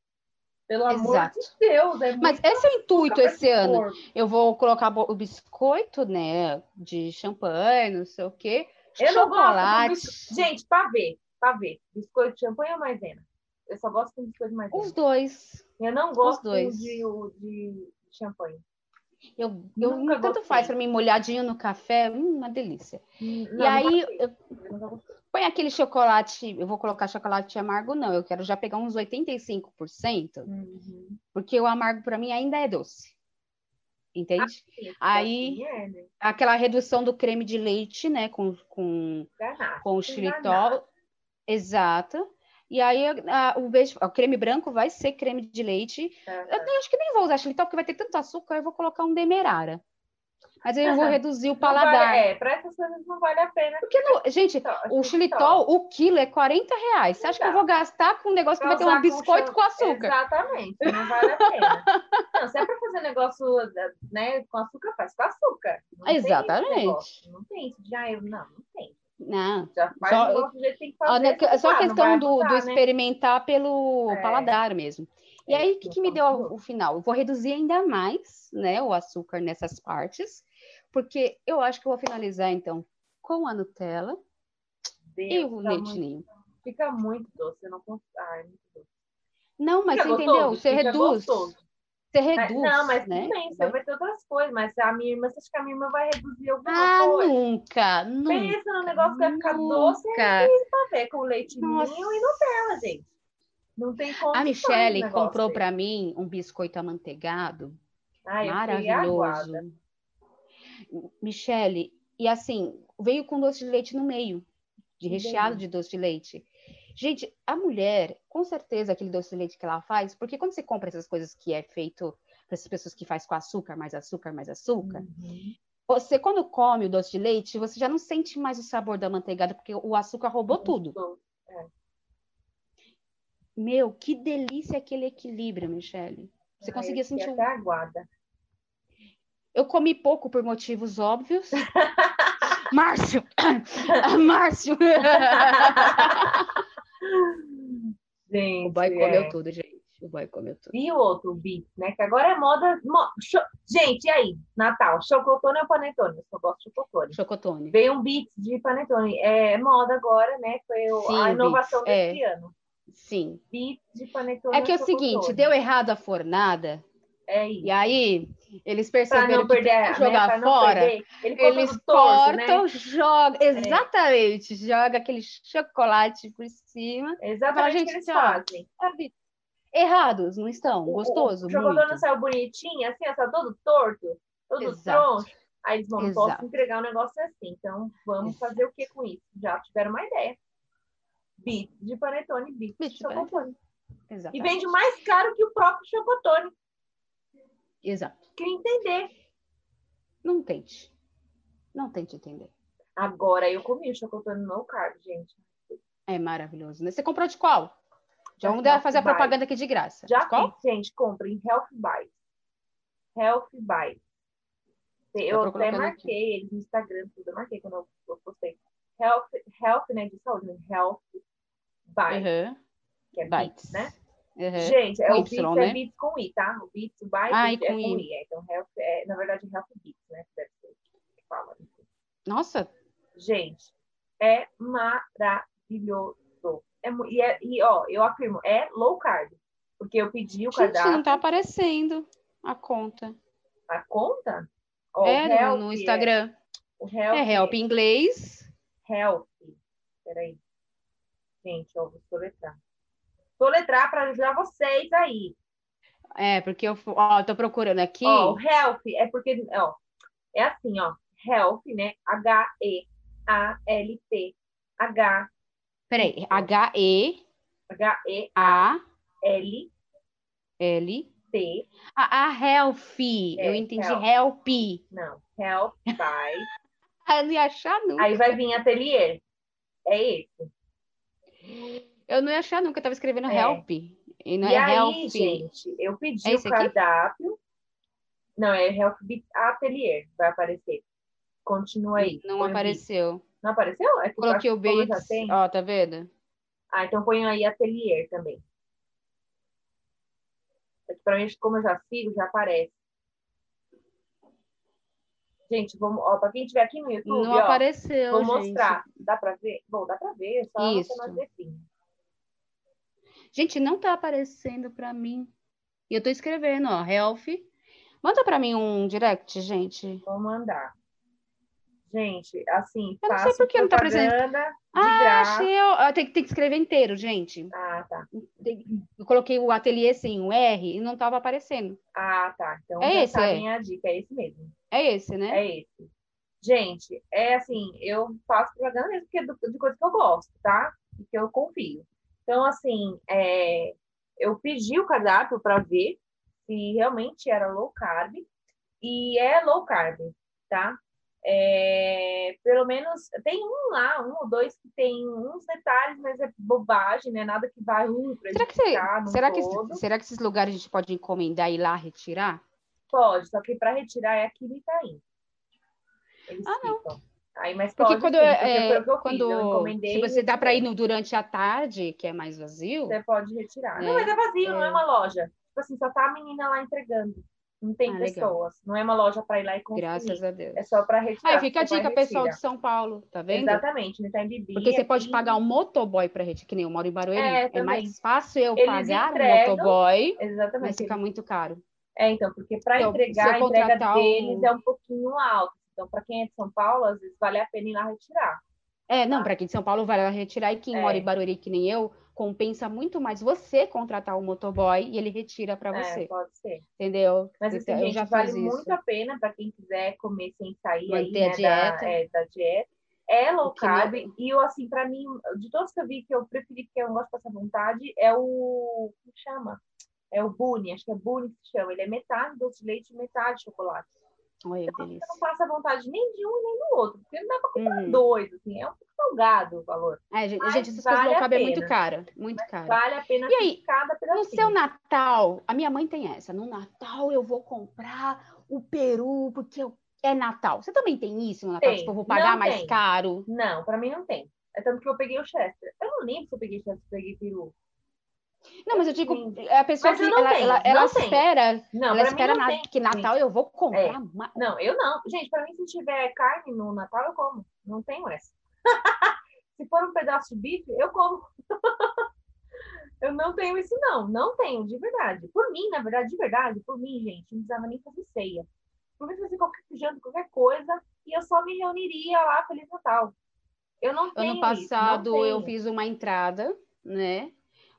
Pelo amor Exato. de Deus. É Mas esse é o intuito esse ano. Eu vou colocar o biscoito, né? De champanhe, não sei o quê. Eu chocolate. não gosto. Gente, ver, para ver. Biscoito de champanhe ou maisena? Eu só gosto de biscoito de maisena. Os dois. Eu não gosto de, de, de champanhe. Eu, eu Nunca tanto gostei. faz para mim molhadinho no café, hum, uma delícia. Hum, não, e aí eu, põe aquele chocolate, eu vou colocar chocolate amargo não, eu quero já pegar uns 85%, uhum. porque o amargo para mim ainda é doce. Entende? Ah, aí é, né? aquela redução do creme de leite, né, com com, com o xilitol. Exato. E aí a, o, beijo, o creme branco vai ser creme de leite. Uhum. Eu acho que nem vou usar xilitol, porque vai ter tanto açúcar, eu vou colocar um demerara. Mas aí eu vou reduzir o paladar. Vale, é, para essas coisas não vale a pena. Porque, não, gente, o xilitol, o quilo é 40 reais. Você acha que eu vou gastar com um negócio que vai ter um biscoito com, com açúcar? Exatamente, não vale a pena. não, se é para fazer negócio né, com açúcar, faz com açúcar. Não Exatamente. Tem não tem isso de, ah, eu, não, não tem. Não. Já faz só, do jeito que tem que fazer. Né, só a questão do, do, né? experimentar pelo é. paladar mesmo. E é, aí, o que, que me deu o final? Eu vou reduzir ainda mais né, o açúcar nessas partes, porque eu acho que eu vou finalizar, então, com a Nutella Deus, e o leite ninho. Fica muito doce, eu não consigo. Ah, é muito doce. Não, mas fica você gostoso, entendeu? Você reduz. Gostoso. Você reduz. Mas, não, mas né? bem, você vai ter outras coisas, mas a minha irmã, você acha que a minha irmã vai reduzir alguma ah, coisa? Nunca, nunca. Pensa no negócio que vai ficar doce e pra ver com leite Nossa. ninho e Nutella, gente. Não tem como. A Michelle comprou para mim um biscoito amanteigado. Ai, maravilhoso. Michelle, e assim, veio com doce de leite no meio, de recheado de doce de leite. Gente, a mulher, com certeza, aquele doce de leite que ela faz, porque quando você compra essas coisas que é feito para essas pessoas que faz com açúcar, mais açúcar, mais açúcar, uhum. você quando come o doce de leite, você já não sente mais o sabor da manteigada, porque o açúcar roubou tudo. É. Meu, que delícia aquele equilíbrio, Michele. Você Ai, conseguia sentir. Até aguarda. Eu comi pouco por motivos óbvios. Márcio! Márcio! gente, o boy comeu é. tudo, gente. O boy comeu tudo. E o outro, o Beats, né? Que agora é moda. Mo... Gente, e aí? Natal, chocotone ou panetone? Eu só gosto de chocotone. Chocotone. Veio um Beats de panetone. É moda agora, né? Foi Sim, a inovação Beats, desse é. ano. Sim. Beats de panetone. É que é o seguinte, deu errado a fornada. É isso. E aí, eles perceberam que perder, jogar né? fora, perder, ele eles cortam, né? jogam, é. exatamente, é. joga aquele chocolate por cima. Exatamente o que eles fazem. Sabe? Errados, não estão? Gostoso, O chocolate não saiu bonitinho, assim, está todo torto, todo Exato. troncho. Aí eles vão, não posso entregar um negócio assim, então vamos Exato. fazer o que com isso? Já tiveram uma ideia. Bits de panetone, bits de chocotone. E vende mais caro que o próprio chocotone. Exato. Quer entender. Não tente. Não tente entender. Agora eu comi chocotone no carb, gente. É maravilhoso. Né? Você comprou de qual? Já vamos fazer a propaganda aqui de graça. Já de qual? Gente, compra em Health Bites. Health Bites. Eu até marquei eles no Instagram, tudo. Eu marquei quando eu postei. Health, health, né, de saúde, né? Health Bites. Uhum. Que é Bites, né? Uhum. Gente, é, o Beats é né? é Beats com I, tá? O Beats, o Byte Ai, é com, I. I. É, então, health, é, na verdade, Health Beats, né? Deve ser que fala. Nossa! Gente, é maravilhoso. É, e, é, e, ó, eu afirmo, é low carb. Porque eu pedi o Gente, cadastro. não tá aparecendo a conta. A conta? Oh, é, no, no Instagram. O help, é help em inglês. Help. Peraí. Gente, ó, vou soletrar soletrar para ajudar vocês aí. É, porque eu ó, tô procurando aqui. Ó, o health é porque, ó, é assim, ó, health, né? H-E-A-L-T. H. Peraí, H-E. H-E-A. L. L. T. A, a health. É, eu entendi help. Não, help vai. eu não ia achar nunca. Aí vai vir atelier. É esse. Eu não ia achar nunca, eu tava escrevendo é. help. E não e é aí, help. gente, eu pedi é o cardápio. Aqui? Não, é Help Atelier, vai aparecer. Continua aí. Não apareceu. Não apareceu? É que Coloquei o Bates. Ó, tá vendo? Ah, então põe aí Atelier também. É pra mim, como eu já sigo, já aparece. Gente, vamos, ó, pra quem estiver aqui no YouTube, não ó, apareceu, vou mostrar. Dá pra ver? Bom, dá pra ver, só Isso. você Gente, não tá aparecendo para mim. E eu tô escrevendo, ó, health. Manda para mim um direct, gente. Vou mandar. Gente, assim, eu não sei por que não tá aparecendo. Ah, achei. Eu... Tem, tem que escrever inteiro, gente. Ah, tá. Eu coloquei o ateliê sem o R e não tava aparecendo. Ah, tá. Então é esse, é. minha dica, é esse mesmo. É esse, né? É esse. Gente, é assim, eu faço propaganda mesmo porque é do, de coisa que eu gosto, tá? E que eu confio. Então, assim, é, eu pedi o cardápio para ver se realmente era low carb, e é low carb, tá? É, pelo menos tem um lá, um ou dois que tem uns detalhes, mas é bobagem, né? Nada que vai um será que, você, será, que, será que esses lugares a gente pode encomendar e ir lá retirar? Pode, só que para retirar é aqui no Itaim. Eles ah, ficam. não. Aí, mas porque pode, quando, sim, é, porque quando se você dá para ir no, durante a tarde, que é mais vazio, você pode retirar. É, não, mas é vazio, é. não é uma loja. Tipo assim, só tá a menina lá entregando. Não tem ah, pessoas. Legal. Não é uma loja para ir lá e consumir. Graças a Deus. É só para retirar. Aí fica a dica, pessoal de São Paulo, tá vendo? Exatamente, não tem bebida. Porque você pode pagar um motoboy para retirar, que nem eu moro em Barueri. É, é mais fácil eu Eles pagar entregam, um motoboy, exatamente. mas fica muito caro. É, então, porque para então, entregar, a entrega deles é um pouquinho alta. Então, para quem é de São Paulo, às vezes vale a pena ir lá retirar. É, não, para quem de São Paulo vale lá retirar e quem é. mora em Barueri, que nem eu, compensa muito mais você contratar o um motoboy e ele retira para é, você. É, pode ser. Entendeu? Mas assim, então, gente, já vale muito a pena para quem quiser comer sem sair Manter aí, né, a dieta. Da, é, da dieta. é low carb. Não... E eu, assim, para mim, de todos que eu vi, que eu preferi, que eu não gosto de passar vontade, é o. Como chama? É o Bune, acho que é Bune que se chama. Ele é metade doce de leite e metade chocolate. Olha, então, delícia. Não passa vontade nem de um nem do outro, porque não dá pra comprar uhum. dois, assim, é um pouco salgado o valor. É, gente, gente essas vale coisas low é muito cara, muito cara. Vale a pena e aí, cada pedacinho. No seu Natal, a minha mãe tem essa, no Natal eu vou comprar o peru, porque é Natal. Você também tem isso no Natal? Tem. Tipo, eu vou pagar não mais tem. caro? Não, pra mim não tem. É tanto que eu peguei o Chester. Eu não lembro se eu peguei Chester, eu peguei peru. Não, mas eu digo, a pessoa que ela, tenho, ela, ela espera, não, ela espera não na, que Natal gente. eu vou comprar. É. Não, eu não. Gente, para mim, se tiver carne no Natal, eu como. Não tenho essa. se for um pedaço de bife, eu como. eu não tenho isso, não. Não tenho, de verdade. Por mim, na verdade, de verdade, por mim, gente, não precisava nem fazer ceia. Por mim, fazer qualquer janta, qualquer coisa, e eu só me reuniria lá, Feliz Natal. Eu não tenho Ano passado, isso, eu fiz uma entrada, né?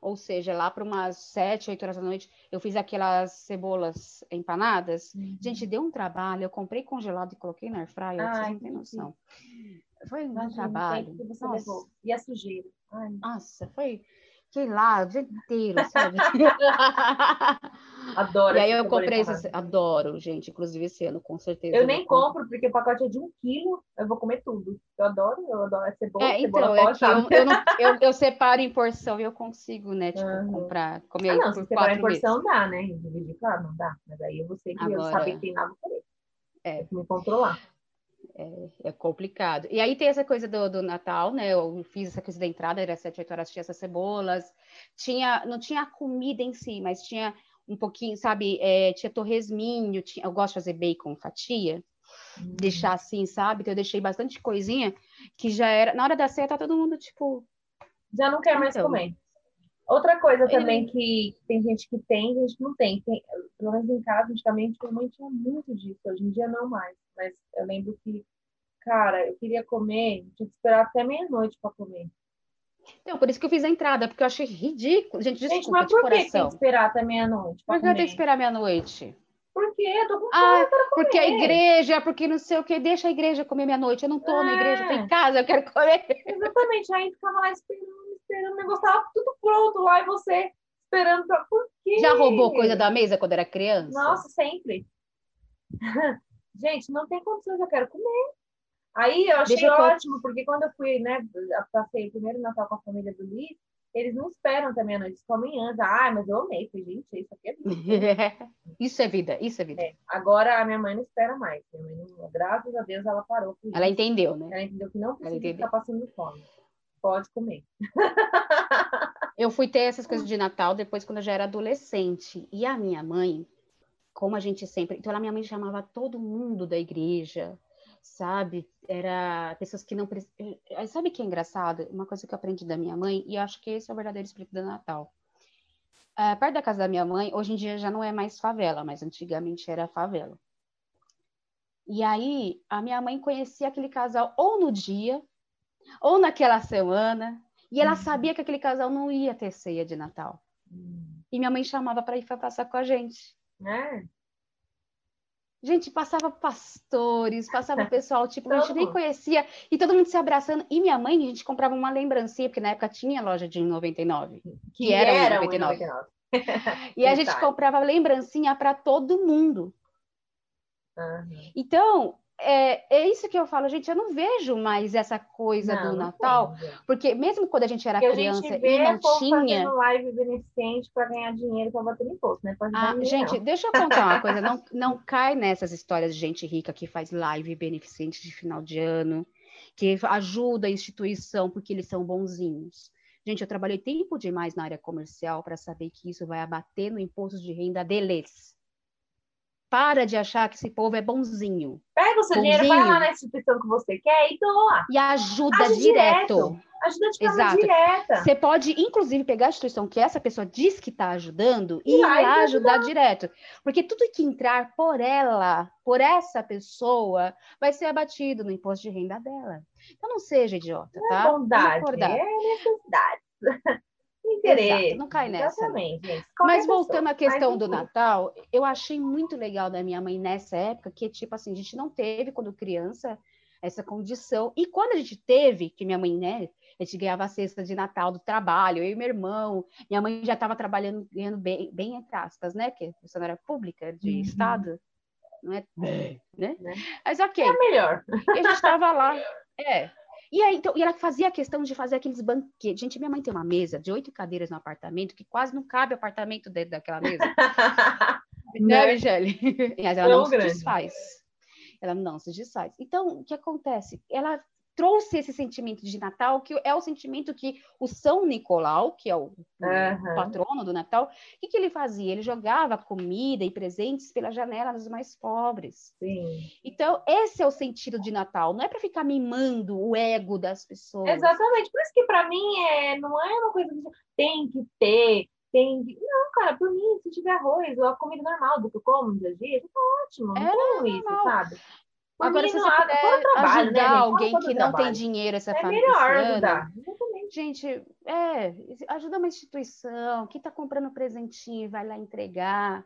Ou seja, lá para umas sete, oito horas da noite, eu fiz aquelas cebolas empanadas. Uhum. Gente, deu um trabalho. Eu comprei congelado e coloquei na airfryer, vocês não têm noção. Foi um Imagina, trabalho. E a sujeira. Ai. Nossa, foi fiquei lá o dia inteiro, sabe? adoro. E aí eu comprei esse, adoro, gente, inclusive esse ano, com certeza. Eu, eu nem compro, porque o pacote é de um quilo, eu vou comer tudo. Eu adoro, eu adoro é cebola, é, então, é que eu, eu, não, eu, eu, separo em porção e eu consigo, né, tipo, uhum. comprar, comer ah, não, se separar em porção dá, né? Dividir, claro, não dá. Mas aí eu vou ser que Agora, eu saber que tem nada por É. me controlar é, é, complicado. E aí tem essa coisa do, do, Natal, né? Eu fiz essa coisa da entrada, era sete, oito horas, tinha essas cebolas. Tinha, não tinha a comida em si, mas tinha um pouquinho, sabe? É, tinha torresminho, tinha, eu gosto de fazer bacon fatia, hum. deixar assim, sabe? Então eu deixei bastante coisinha que já era. Na hora da ceia, tá todo mundo tipo. Já não quer mais então, comer. Outra coisa também Ele... que tem gente que tem, gente que não tem. tem pelo menos em casa, antigamente, minha mãe tinha muito disso. Hoje em dia, não mais. Mas eu lembro que, cara, eu queria comer, tinha que esperar até meia-noite para comer. Então, por isso que eu fiz a entrada, porque eu achei ridículo. Gente, desculpa, gente, mas por que tem que esperar até meia-noite? Por que eu tenho que esperar meia-noite? Por quê? Eu tô com ah, porque a igreja, porque não sei o que, deixa a igreja comer meia-noite. Eu não tô é. na igreja, eu tô em casa, eu quero comer. Exatamente, aí ficava lá esperando, o negócio tava tudo pronto lá e você esperando pra... Por quê? Já roubou coisa da mesa quando era criança? Nossa, sempre. Gente, não tem condições, eu quero comer. Aí eu achei eu... ótimo, porque quando eu fui, né, passei o primeiro Natal com a família do Luiz, eles não esperam também a noite, eles comem antes. Ah, mas eu amei, falei, gente, isso aqui é vida. isso é vida, isso é vida. É. Agora a minha mãe não espera mais. Minha mãe, não, graças a Deus, ela parou. Ela entendeu, né? Ela entendeu que não precisa ficar passando fome. Pode comer. eu fui ter essas coisas de Natal depois quando eu já era adolescente. E a minha mãe, como a gente sempre. Então, a minha mãe chamava todo mundo da igreja, sabe? Era pessoas que não. Eh, sabe que é engraçado? Uma coisa que eu aprendi da minha mãe, e acho que esse é o verdadeiro espírito do Natal. Uh, perto da casa da minha mãe, hoje em dia já não é mais favela, mas antigamente era favela. E aí, a minha mãe conhecia aquele casal ou no dia, ou naquela semana, e ela uhum. sabia que aquele casal não ia ter ceia de Natal. Uhum. E minha mãe chamava para ir passar com a gente. É. Gente, passava pastores, passava pessoal, tipo, a gente nem conhecia, e todo mundo se abraçando. E minha mãe, a gente comprava uma lembrancinha, porque na época tinha loja de 99, que, que era, era 99. 99. e a gente comprava lembrancinha para todo mundo. Uhum. Então, é, é isso que eu falo, gente, eu não vejo mais essa coisa não, do Natal, porque mesmo quando a gente era criança e não tinha live beneficente para ganhar dinheiro para bater imposto, né? Ah, gente, deixa eu contar uma coisa, não, não cai nessas histórias de gente rica que faz live beneficente de final de ano, que ajuda a instituição porque eles são bonzinhos. Gente, eu trabalhei tempo demais na área comercial para saber que isso vai abater no imposto de renda deles. Para de achar que esse povo é bonzinho. Pega o seu bonzinho. dinheiro, vai lá na instituição que você quer e doa. E ajuda direto. direto. Ajuda de forma Exato. direta. Você pode, inclusive, pegar a instituição que essa pessoa diz que está ajudando e, e lá ajudar, ajudar direto. Porque tudo que entrar por ela, por essa pessoa, vai ser abatido no imposto de renda dela. Então não seja idiota, tá? É bondade, é necessidade. Interesse. Exato, não cai nessa. Exatamente. Mas voltando à questão do Natal, eu achei muito legal da minha mãe nessa época, que tipo assim, a gente não teve quando criança essa condição. E quando a gente teve, que minha mãe, né, a gente ganhava a cesta de Natal do trabalho, eu e meu irmão, minha mãe já estava trabalhando, ganhando bem, bem entre aspas, né, que é funcionária pública de uhum. Estado, não é, né? né? Mas ok. É melhor. A gente estava lá, é. E aí, então, e ela fazia a questão de fazer aqueles banquetes. Gente, minha mãe tem uma mesa de oito cadeiras no apartamento que quase não cabe apartamento dentro daquela mesa. né, Michele? Mas ela não se desfaz. Ela não se desfaz. Então, o que acontece? Ela trouxe esse sentimento de Natal, que é o sentimento que o São Nicolau, que é o, uhum. patrono do Natal, o que, que, ele fazia? Ele jogava comida e presentes pela janela dos mais pobres. Sim. Então, esse é o sentido de Natal, não é para ficar mimando o ego das pessoas. Exatamente, por isso que para mim é, não é uma coisa que tem que ter, tem que... Não, cara, por mim, se tiver arroz ou a comida normal do que eu como no dia a dia, tá ótimo, não é isso, sabe? Agora, se você puder trabalho, ajudar né, alguém que não tem dinheiro, essa é família melhor ajudar. Gente, é, ajuda uma instituição que está comprando presentinho, vai lá entregar,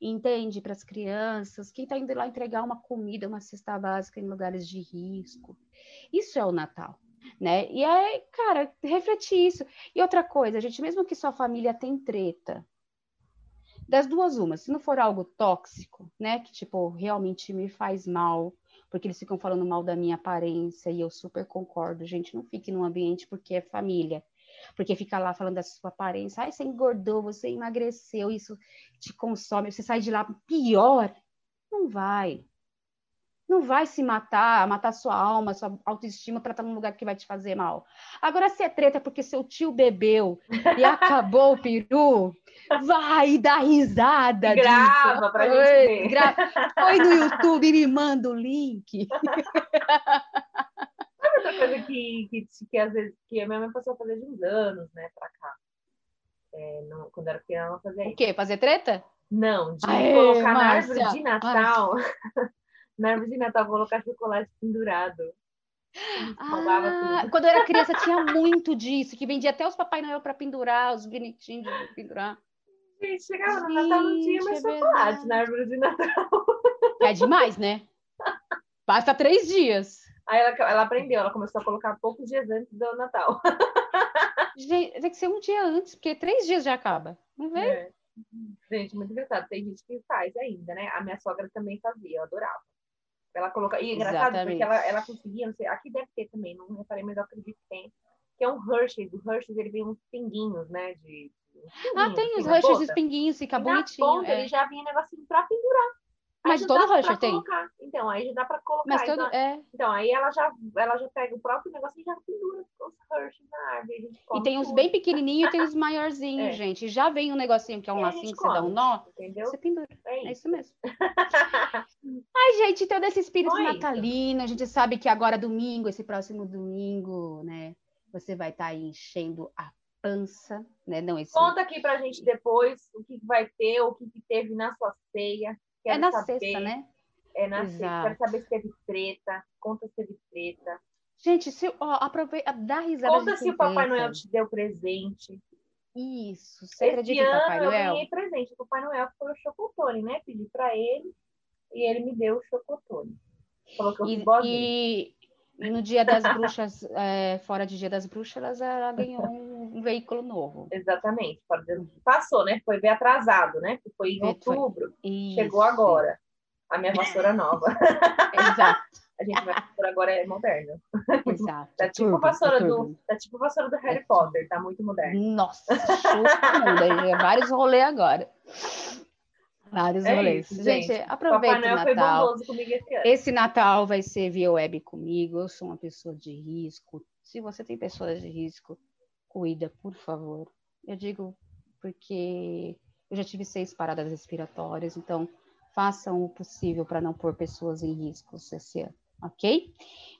entende, para as crianças, quem está indo lá entregar uma comida, uma cesta básica em lugares de risco. Isso é o Natal, né? E é, cara, refletir isso. E outra coisa, gente, mesmo que sua família tem treta, das duas, uma, se não for algo tóxico, né, que tipo realmente me faz mal, porque eles ficam falando mal da minha aparência e eu super concordo, gente, não fique num ambiente porque é família, porque fica lá falando da sua aparência, ai, você engordou, você emagreceu, isso te consome, você sai de lá pior, não vai, não vai se matar, matar sua alma, sua autoestima para estar num lugar que vai te fazer mal. Agora, se é treta porque seu tio bebeu e acabou o peru, vai dar risada. Grava disso. pra gente ver. Foi no YouTube, me manda o link. Sabe outra coisa que, que, que às vezes que a minha mãe passou a fazer de uns anos, né, pra cá. É, não, quando era pequena, ela fazia isso. O quê? Fazer treta? Não, de Aê, colocar Márcia, na árvore de Natal. na árvore de Natal colocar chocolate pendurado. Ah, quando eu era criança tinha muito disso, que vendia até os Papai Noel para pendurar, os bonitinhos de pendurar. Gente, chegava no Natal, não tinha mais é chocolate verdade. na árvore de Natal. É demais, né? Basta três dias. Aí ela, ela aprendeu, ela começou a colocar poucos dias antes do Natal. Gente, tem que ser um dia antes, porque três dias já acaba. Não vem? É. Gente, muito engraçado. Tem gente que faz ainda, né? A minha sogra também fazia, eu adorava. Ela coloca. E é engraçado, Exatamente. porque ela, ela conseguia, não sei, aqui deve ter também, não reparei, mas eu acredito que tem. Que é um Hershey's. O Hershey's ele vem uns pinguinhos, né? De, ah, tem os Hershey's e pinguinhos, fica e bonitinho. Ponta, é. ele já vinha negocinho pra pendurar. Mas todo Hershey tem. Colocar. Então, aí já dá pra colocar. Mas todo, então, é... então, aí ela já, ela já pega o próprio negócio e já pendura os Hershey na árvore. E tem os bem pequenininhos e tem os maiorzinhos, é. gente. Já vem um negocinho que é um lacinho que você dá um nó, entendeu? você pendura. É isso, é isso mesmo. Ai, gente, então desse espírito natalino, a gente sabe que agora domingo, esse próximo domingo, né, você vai estar tá enchendo a pança, né? Não, esse... Conta aqui pra gente depois o que vai ter, o que teve na sua ceia. Quero é na saber. sexta, né? É na Exato. sexta. Quero saber se teve treta. Conta se teve treta. Gente, se, ó, aproveita, dá risada. Conta se o Papai Noel te deu presente. Isso, você Esse acredita em Papai Noel? eu ganhei presente. O Papai Noel foi o chocotone, né? Pedi pra ele e ele me deu o chocotone. Falou que eu e, e, e, no dia das bruxas, é, fora de dia das bruxas, ela ganhou um, um veículo novo. Exatamente. Passou, né? Foi bem atrasado, né? Foi em outubro. Foi... Chegou agora. A minha vassoura nova. Exato. A gente vai por agora é moderno. Exato. Tá tipo turbo, vassoura do, tá tipo vassoura do Harry é Potter, tá muito moderno. Nossa, show mundo. Vários rolês agora. Vários é rolês. Isso, gente, gente, aproveita o Natal. Esse, esse Natal vai ser via web comigo. Eu sou uma pessoa de risco. Se você tem pessoas de risco, cuida, por favor. Eu digo porque eu já tive seis paradas respiratórias, então façam o possível para não pôr pessoas em risco esse ano ok?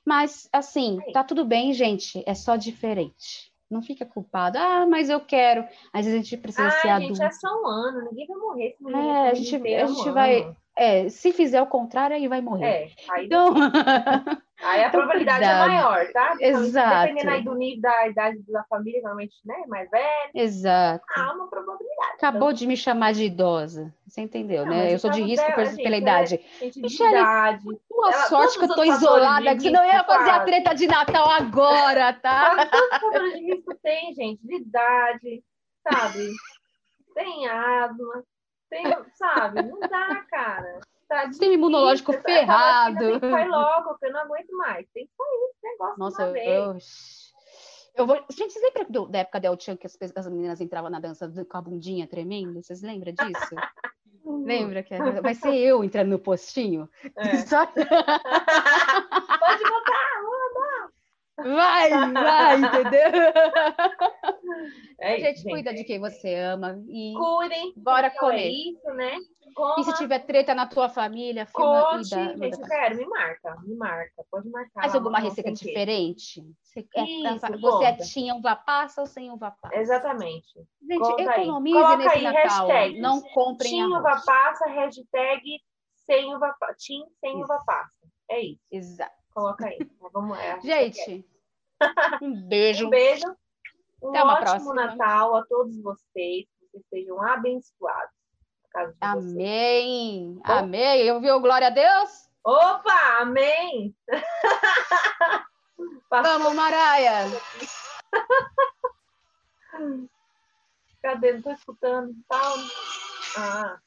Mas, assim, tá tudo bem, gente, é só diferente. Não fica culpado, ah, mas eu quero. Às vezes a gente precisa ah, ser adulto. gente, é só um ano, ninguém vai morrer. Se é, a gente, a gente vai. É, se fizer o contrário, aí vai morrer. É, aí, então... Aí a então, probabilidade é cuidado. é maior, tá? Exato. Dependendo aí do nível da idade da família, normalmente, né? Mais velho. Exato. Há uma probabilidade. Acabou então... de me chamar de idosa. Você entendeu, não, né? Eu sou de risco dela, gente, pela idade. Gente Michele, idade. Tua ela, sorte que eu tô isolada, que senão eu ia fazer a treta de Natal agora, tá? Quantos fatores de risco tem, gente? De idade, sabe? tem asma, tem, sabe? Não dá, cara. Tá Sistema imunológico tá, ferrado. Sai logo, porque eu não aguento mais. Tem que sair esse negócio Nossa, eu... Eu vou... Gente, vocês lembram da época da El Chan que as, as meninas entravam na dança com a bundinha tremendo? Vocês lembram disso? Lembra que vai ser eu entrando no postinho? É. Só... Pode botar, manda! Vai, vai, entendeu? É a gente, gente, cuida de quem você ama e cuidem. Bora é comer. É isso, né? Coma. E se tiver treta na tua família, Conte, da, gente, eu quero, me marca, me marca, pode marcar. Faz alguma receita diferente? Você, é, isso, você é tinha uva passa ou sem uva passa? Exatamente. Gente, Conta economize aí. nesse aí, Natal. Hashtag, não comprem Tim uva passa, hashtag sem uva, tim sem uva passa. É isso. Exato. Coloca aí. Vamos, é, Gente, um beijo. Um beijo. Um Até ótimo próxima. Natal a todos vocês. Que vocês sejam abençoados. Amém. Vocês. Amém. Eu vi o glória a Deus? Opa, amém. Vamos, Maraia. Cadê? Não estou escutando. Tá... Ah.